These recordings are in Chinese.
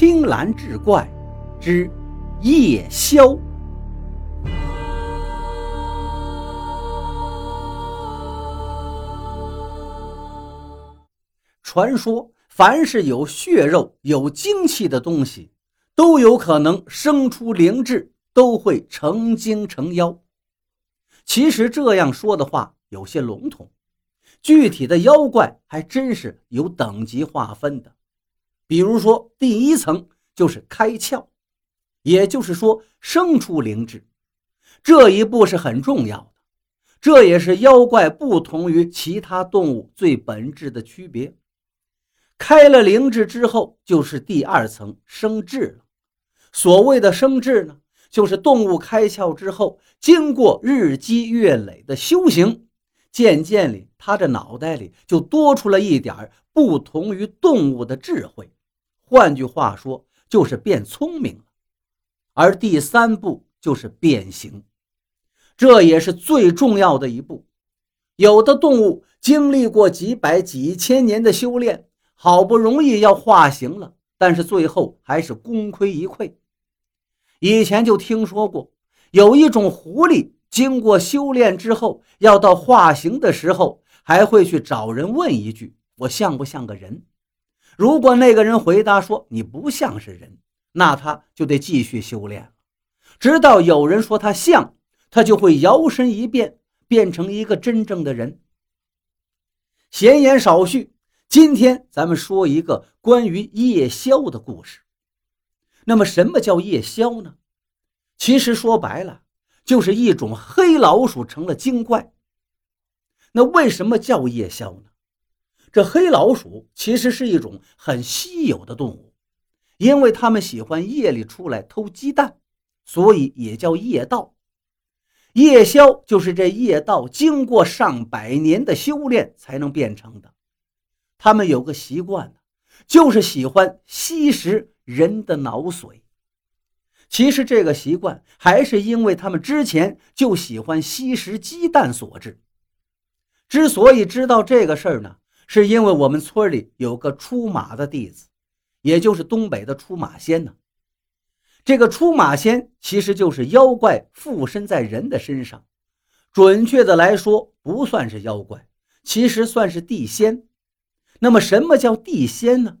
青蓝志怪之夜宵。传说，凡是有血肉、有精气的东西，都有可能生出灵智，都会成精成妖。其实这样说的话有些笼统，具体的妖怪还真是有等级划分的。比如说，第一层就是开窍，也就是说生出灵智，这一步是很重要的，这也是妖怪不同于其他动物最本质的区别。开了灵智之后，就是第二层生智了。所谓的生智呢，就是动物开窍之后，经过日积月累的修行，渐渐里，它的脑袋里就多出了一点不同于动物的智慧。换句话说，就是变聪明了。而第三步就是变形，这也是最重要的一步。有的动物经历过几百几千年的修炼，好不容易要化形了，但是最后还是功亏一篑。以前就听说过，有一种狐狸，经过修炼之后，要到化形的时候，还会去找人问一句：“我像不像个人？”如果那个人回答说你不像是人，那他就得继续修炼了，直到有人说他像，他就会摇身一变，变成一个真正的人。闲言少叙，今天咱们说一个关于夜宵的故事。那么，什么叫夜宵呢？其实说白了，就是一种黑老鼠成了精怪。那为什么叫夜宵呢？这黑老鼠其实是一种很稀有的动物，因为它们喜欢夜里出来偷鸡蛋，所以也叫夜盗。夜宵就是这夜盗经过上百年的修炼才能变成的。他们有个习惯就是喜欢吸食人的脑髓。其实这个习惯还是因为他们之前就喜欢吸食鸡蛋所致。之所以知道这个事儿呢？是因为我们村里有个出马的弟子，也就是东北的出马仙呢。这个出马仙其实就是妖怪附身在人的身上，准确的来说不算是妖怪，其实算是地仙。那么什么叫地仙呢？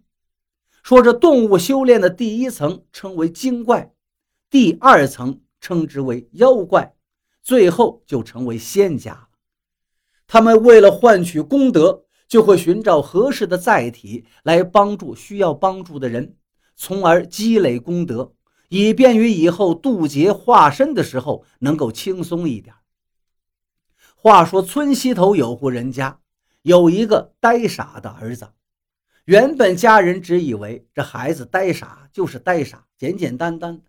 说这动物修炼的第一层称为精怪，第二层称之为妖怪，最后就成为仙家了。他们为了换取功德。就会寻找合适的载体来帮助需要帮助的人，从而积累功德，以便于以后渡劫化身的时候能够轻松一点。话说村西头有户人家，有一个呆傻的儿子。原本家人只以为这孩子呆傻就是呆傻，简简单单。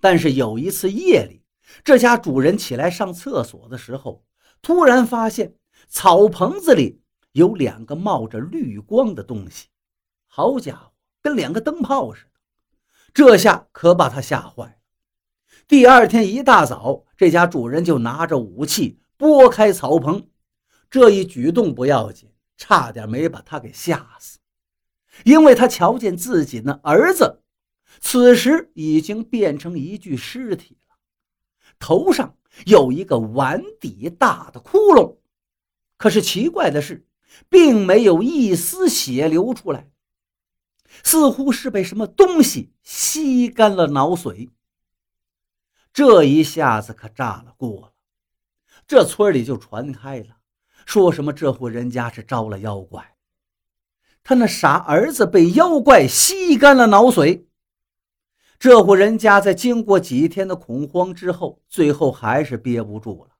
但是有一次夜里，这家主人起来上厕所的时候，突然发现草棚子里。有两个冒着绿光的东西，好家伙，跟两个灯泡似的。这下可把他吓坏了。第二天一大早，这家主人就拿着武器拨开草棚。这一举动不要紧，差点没把他给吓死，因为他瞧见自己那儿子，此时已经变成一具尸体了，头上有一个碗底大的窟窿。可是奇怪的是。并没有一丝血流出来，似乎是被什么东西吸干了脑髓。这一下子可炸了锅了，这村里就传开了，说什么这户人家是招了妖怪，他那傻儿子被妖怪吸干了脑髓。这户人家在经过几天的恐慌之后，最后还是憋不住了，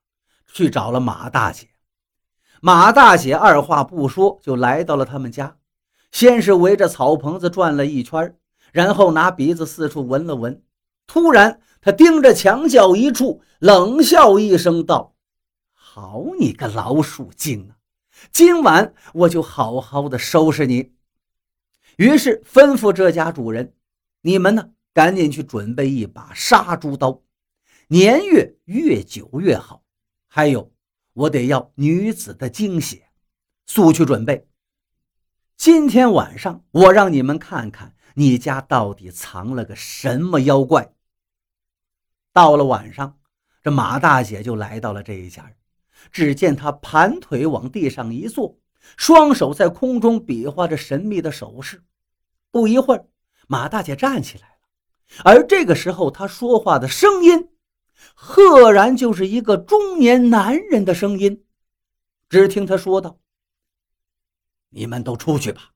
去找了马大姐。马大姐二话不说就来到了他们家，先是围着草棚子转了一圈，然后拿鼻子四处闻了闻。突然，他盯着墙角一处，冷笑一声道：“好你个老鼠精啊！今晚我就好好的收拾你。”于是吩咐这家主人：“你们呢，赶紧去准备一把杀猪刀，年月越久越好。还有。”我得要女子的精血，速去准备。今天晚上，我让你们看看你家到底藏了个什么妖怪？到了晚上，这马大姐就来到了这一家。只见她盘腿往地上一坐，双手在空中比划着神秘的手势。不一会儿，马大姐站起来了，而这个时候，她说话的声音，赫然就是一个中年男人的声音。只听他说道：“你们都出去吧，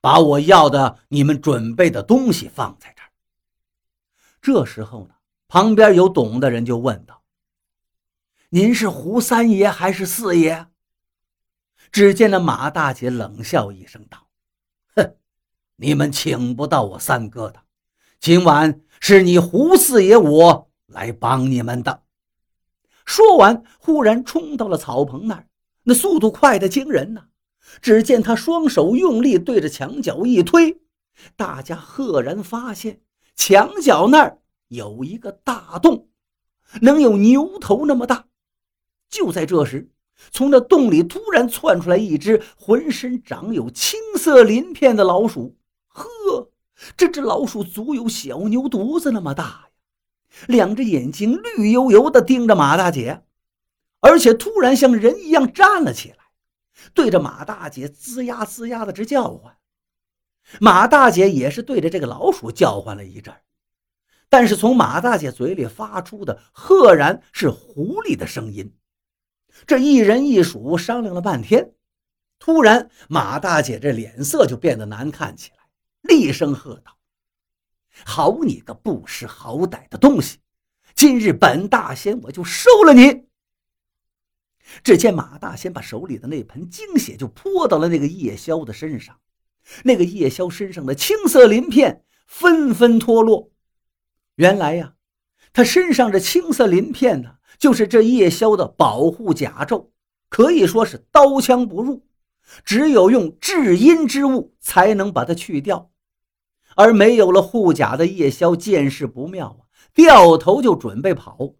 把我要的、你们准备的东西放在这儿。”这时候呢？旁边有懂的人就问道：“您是胡三爷还是四爷？”只见那马大姐冷笑一声道：“哼，你们请不到我三哥的，今晚是你胡四爷我来帮你们的。”说完，忽然冲到了草棚那儿，那速度快得惊人呐！只见他双手用力对着墙角一推，大家赫然发现墙角那儿。有一个大洞，能有牛头那么大。就在这时，从那洞里突然窜出来一只浑身长有青色鳞片的老鼠。呵，这只老鼠足有小牛犊子那么大呀！两只眼睛绿油油的盯着马大姐，而且突然像人一样站了起来，对着马大姐吱呀吱呀的直叫唤。马大姐也是对着这个老鼠叫唤了一阵。但是从马大姐嘴里发出的，赫然是狐狸的声音。这一人一鼠商量了半天，突然马大姐这脸色就变得难看起来，厉声喝道：“好你个不识好歹的东西！今日本大仙我就收了你！”只见马大仙把手里的那盆精血就泼到了那个夜宵的身上，那个夜宵身上的青色鳞片纷纷脱落。原来呀，他身上这青色鳞片呢，就是这夜宵的保护甲胄，可以说是刀枪不入，只有用至阴之物才能把它去掉。而没有了护甲的夜宵见势不妙啊，掉头就准备跑。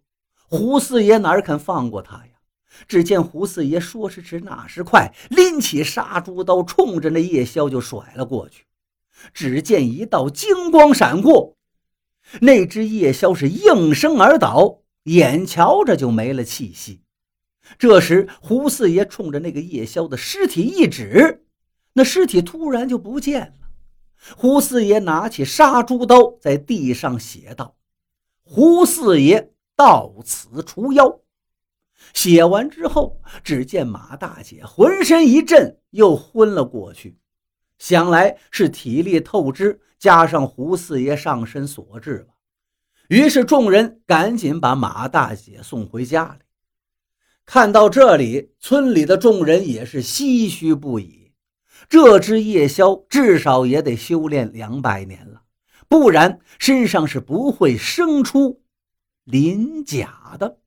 胡四爷哪肯放过他呀？只见胡四爷说时迟，那时快，拎起杀猪刀，冲着那夜宵就甩了过去。只见一道金光闪过。那只夜枭是应声而倒，眼瞧着就没了气息。这时，胡四爷冲着那个夜枭的尸体一指，那尸体突然就不见了。胡四爷拿起杀猪刀，在地上写道：“胡四爷到此除妖。”写完之后，只见马大姐浑身一震，又昏了过去。想来是体力透支，加上胡四爷上身所致吧。于是众人赶紧把马大姐送回家里。看到这里，村里的众人也是唏嘘不已。这只夜枭至少也得修炼两百年了，不然身上是不会生出鳞甲的。